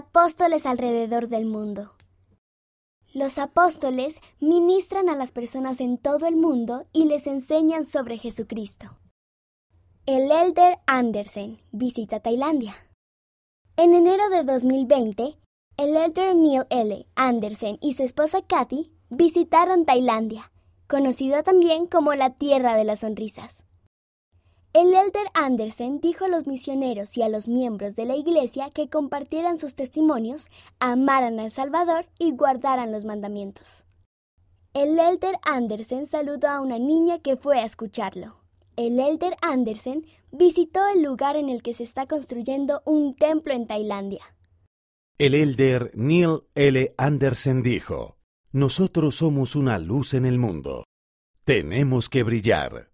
apóstoles alrededor del mundo. Los apóstoles ministran a las personas en todo el mundo y les enseñan sobre Jesucristo. El Elder Andersen visita Tailandia. En enero de 2020, el Elder Neil L. Andersen y su esposa Kathy visitaron Tailandia, conocida también como la Tierra de las Sonrisas. El elder Andersen dijo a los misioneros y a los miembros de la iglesia que compartieran sus testimonios, amaran al Salvador y guardaran los mandamientos. El elder Andersen saludó a una niña que fue a escucharlo. El elder Andersen visitó el lugar en el que se está construyendo un templo en Tailandia. El elder Neil L. Andersen dijo, Nosotros somos una luz en el mundo. Tenemos que brillar.